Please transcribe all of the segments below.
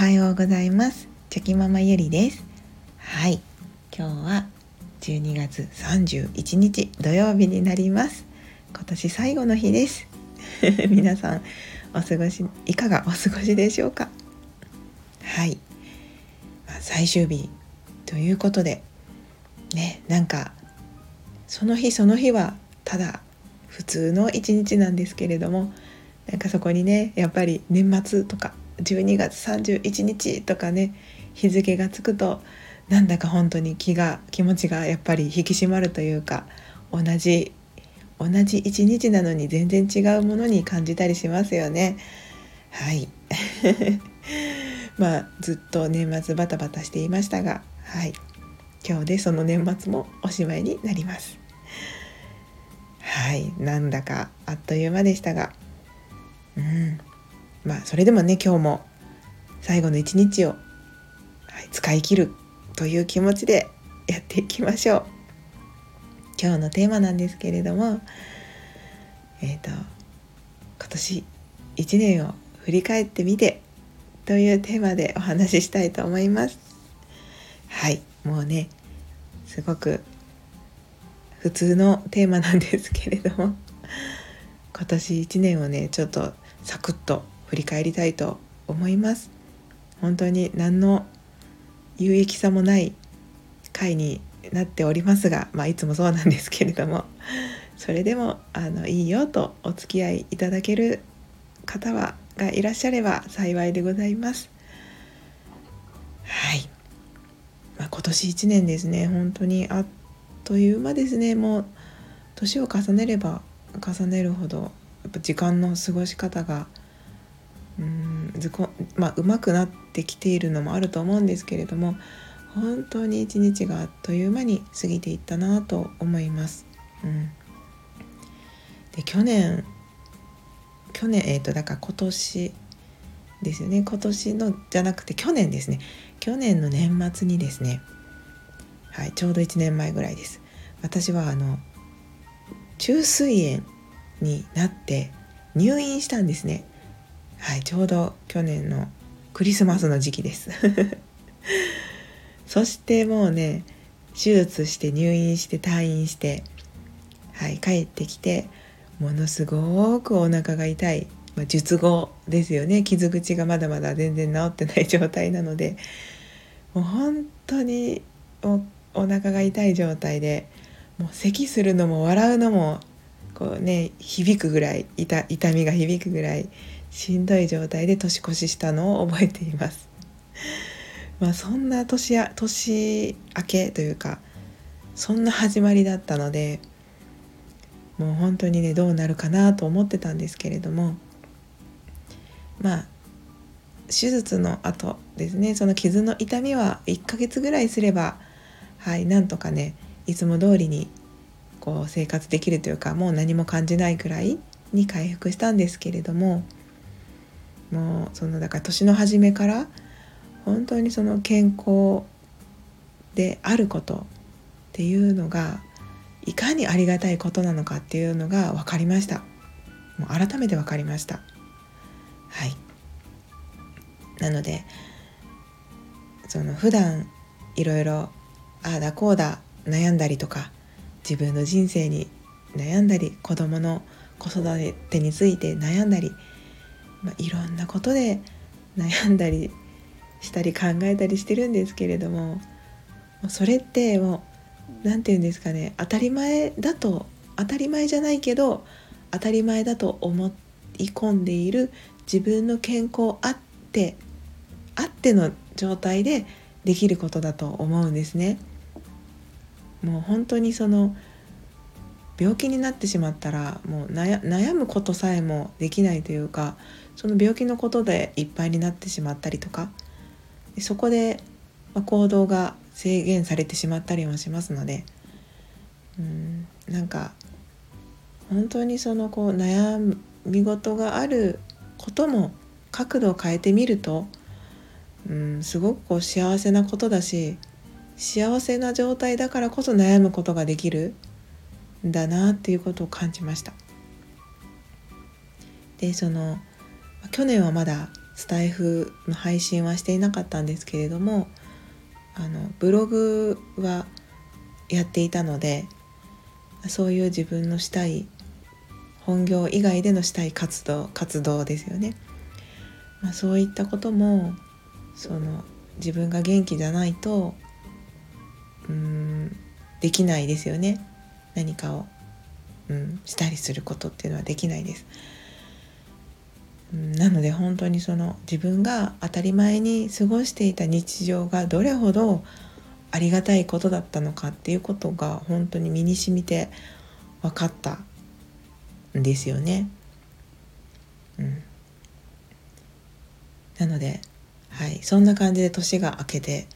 はようございます。チョキママゆりです。はい。今日は12月31日土曜日になります。今年最後の日です。皆さんお過ごしいかがお過ごしでしょうか？はい、まあ、最終日ということでねなんかその日その日はただ普通の一日なんですけれどもなんかそこにねやっぱり年末とか12月31日とかね日付がつくとなんだか本当に気が気持ちがやっぱり引き締まるというか同じ同じ一日なのに全然違うものに感じたりしますよね。はい。まあずっと年末バタバタしていましたが、はい、今日でその年末もおしまいになります。はい。なんだかあっという間でしたが、うん。まあそれでもね今日も最後の一日を、はい、使い切るという気持ちでやっていきましょう。今日のテーマなんですけれどもえっ、ー、と今年1年を振り返ってみてというテーマでお話ししたいと思います。はいもうねすごく普通のテーマなんですけれども今年1年をねちょっとサクッと振り返りたいと思います。本当に何の有益さもない回になっておりますが、まあ、いつもそうなんですけれども。それでもあのいいよとお付き合いいただける方はがいらっしゃれば幸いでございます。はい、まあ、今年1年ですね。本当にあっという間ですね。もう年を重ねれば重ねるほどやっぱ時間の過ごし方がうんずこまあ上手くなってきているのもあると思うんですけれども本当に一日があっという間に過ぎていったなと思います。うん、で去年去年えっ、ー、とだから今年ですよね。今年のじゃなくて去年ですね。去年の年末にですね。はいちょうど1年前ぐらいです。私はあの虫垂炎になって入院したんですね。はいちょうど去年のクリスマスの時期です。そしてもうね手術して入院して退院してはい帰ってきてものすごくお腹が痛い、まあ、術後ですよね。傷口がまだまだ全然治ってない状態なので。もう本当におお腹が痛い状態でもう咳するのも笑うのもこうね響くぐらい痛痛みが響くぐらいしんどい状態で年越ししたのを覚えています。まあ、そんな年や年明けというかそんな始まりだったのでもう本当にねどうなるかなと思ってたんですけれどもまあ手術の後ですねその傷の痛みは1ヶ月ぐらいすればはいなんとかねいつも通りにこう生活できるというかもう何も感じないくらいに回復したんですけれどももうそのだから年の初めから本当にその健康であることっていうのがいかにありがたいことなのかっていうのが分かりました。もう改めて分かりました。はい。なのでその普段いろいろああだこうだ悩んだりとか自分の人生に悩んだり子供の子育てについて悩んだりまあ、いろんなことで悩んだりしたり考えたりしてるんですけれどもそれってもう何て言うんですかね当たり前だと当たり前じゃないけど当たり前だと思い込んでいる自分の健康あってあっての状態でできることだと思うんですね。もう本当にその病気になってしまったらもう悩むことさえもできないというかその病気のことでいっぱいになってしまったりとかそこで行動が制限されてしまったりもしますのでうんなんか本当にそのこう悩み事があることも角度を変えてみるとうんすごくこう幸せなことだし幸せな状態だからこそ悩むことができるんだなっていうことを感じました。でその去年はまだスタイフの配信はしていなかったんですけれどもあのブログはやっていたのでそういう自分のしたい本業以外でのしたい活動活動ですよね、まあ、そういったこともその自分が元気じゃないとうんできないですよね何かを、うん、したりすることっていうのはできないです。なので本当にその自分が当たり前に過ごしていた日常がどれほどありがたいことだったのかっていうことが本当に身にしみて分かったんですよね。うん、なので、はい、そんな感じで年が明けて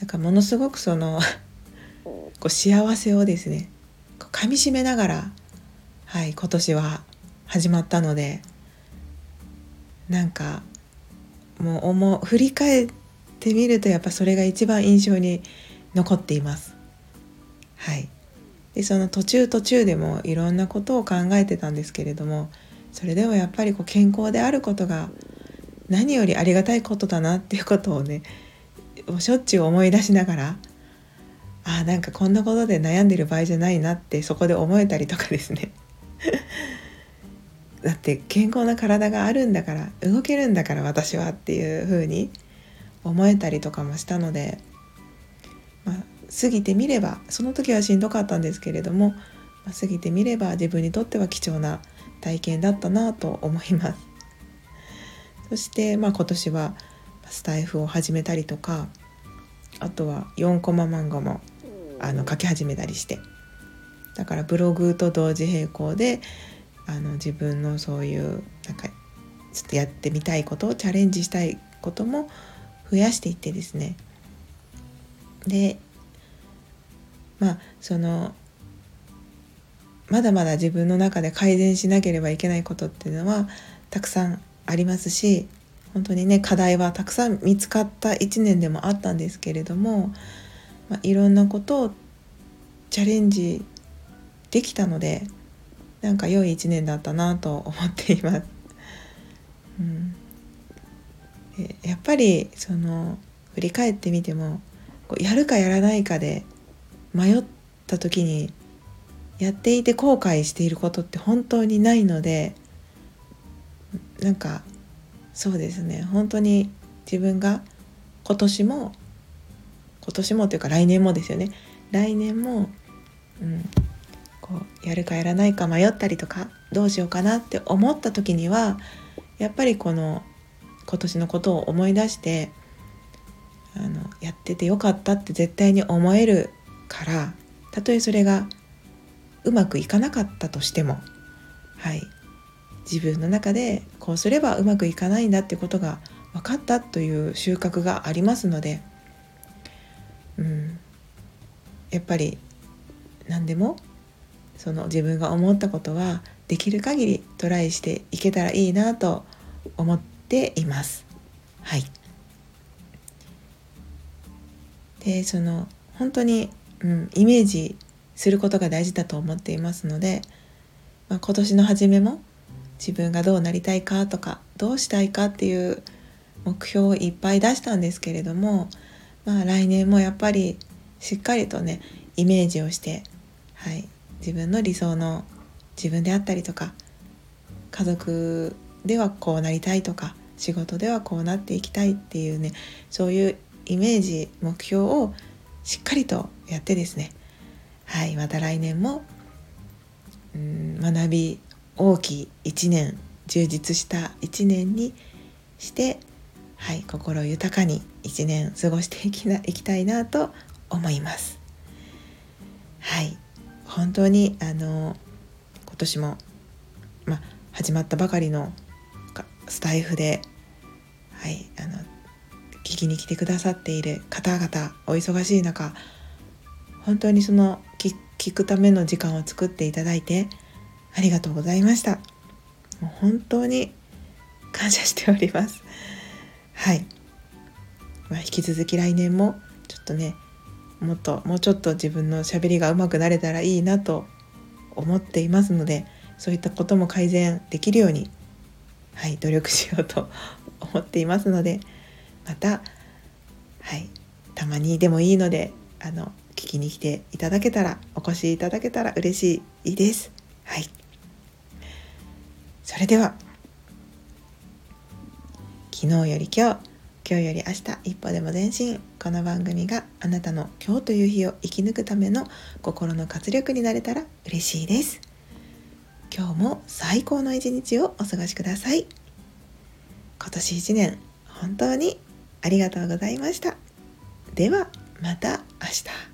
なんかものすごくその こう幸せをですねかみしめながら、はい、今年は始まったのでなんかもう思振り返ってみるとやっぱそれが一番印象に残っています。はい、でその途中途中でもいろんなことを考えてたんですけれどもそれでもやっぱりこう健康であることが何よりありがたいことだなっていうことをねしょっちゅう思い出しながらあなんかこんなことで悩んでる場合じゃないなってそこで思えたりとかですねだって健康な体があるんだから動けるんだから私はっていう風に思えたりとかもしたので、まあ、過ぎてみればその時はしんどかったんですけれども、まあ、過ぎてみれば自分にとっては貴重な体験だったなと思います。そして、まあ、今年はスタイフを始めたりとかあとは4コマ漫画もあの書き始めたりしてだからブログと同時並行であの自分のそういうなんかちょっとやってみたいことをチャレンジしたいことも増やしていってですね。でまあそのまだまだ自分の中で改善しなければいけないことっていうのはたくさんありますし本当にね課題はたくさん見つかった1年でもあったんですけれども、まあ、いろんなことをチャレンジできたのでなんか良い1年だったなと思っています。うん、やっぱりその振り返ってみてもこうやるかやらないかで迷った時にやっていて後悔していることって本当にないのでなんかそうですね。本当に自分が今年も今年もというか来年もですよね。来年も、うん、こうやるかやらないか迷ったりとかどうしようかなって思った時にはやっぱりこの今年のことを思い出してあのやっててよかったって絶対に思えるからたとえそれがうまくいかなかったとしてもはい。自分の中でこうすればうまくいかないんだってことが分かったという収穫がありますので、うん、やっぱり何でもその自分が思ったことはできる限りトライしていけたらいいなと思っています。はい、でその本当に、うん、イメージすることが大事だと思っていますので、まあ、今年の初めも自分がどうなりたいかとかどうしたいかっていう目標をいっぱい出したんですけれども、まあ、来年もやっぱりしっかりとねイメージをして、はい、自分の理想の自分であったりとか家族ではこうなりたいとか仕事ではこうなっていきたいっていうねそういうイメージ目標をしっかりとやってですねはいまた来年もうん学び大きい一年充実した一年にしてはい心豊かに一年過ごしていきないきたいなと思います。本当にあの今年も、まあ、始まったばかりのスタイフではいあの聞きに来てくださっている方々お忙しい中本当にその聞くための時間を作っていただいてありがとうございました。もう本当に感謝しております。はい。まあ、引き続き来年もちょっとね、もっともうちょっと自分のしゃべりがうまくなれたらいいなと思っていますので、そういったことも改善できるように、はい、努力しようと思っていますのでまたはいたまにでもいいのであの聞きに来ていただけたらお越しいただけたら嬉しいです。はい。それでは昨日より今日今日より明日一歩でも前進。この番組があなたの今日という日を生き抜くための心の活力になれたら嬉しいです。今日も最高の一日をお過ごしください。今年1年本当にありがとうございました。ではまた明日。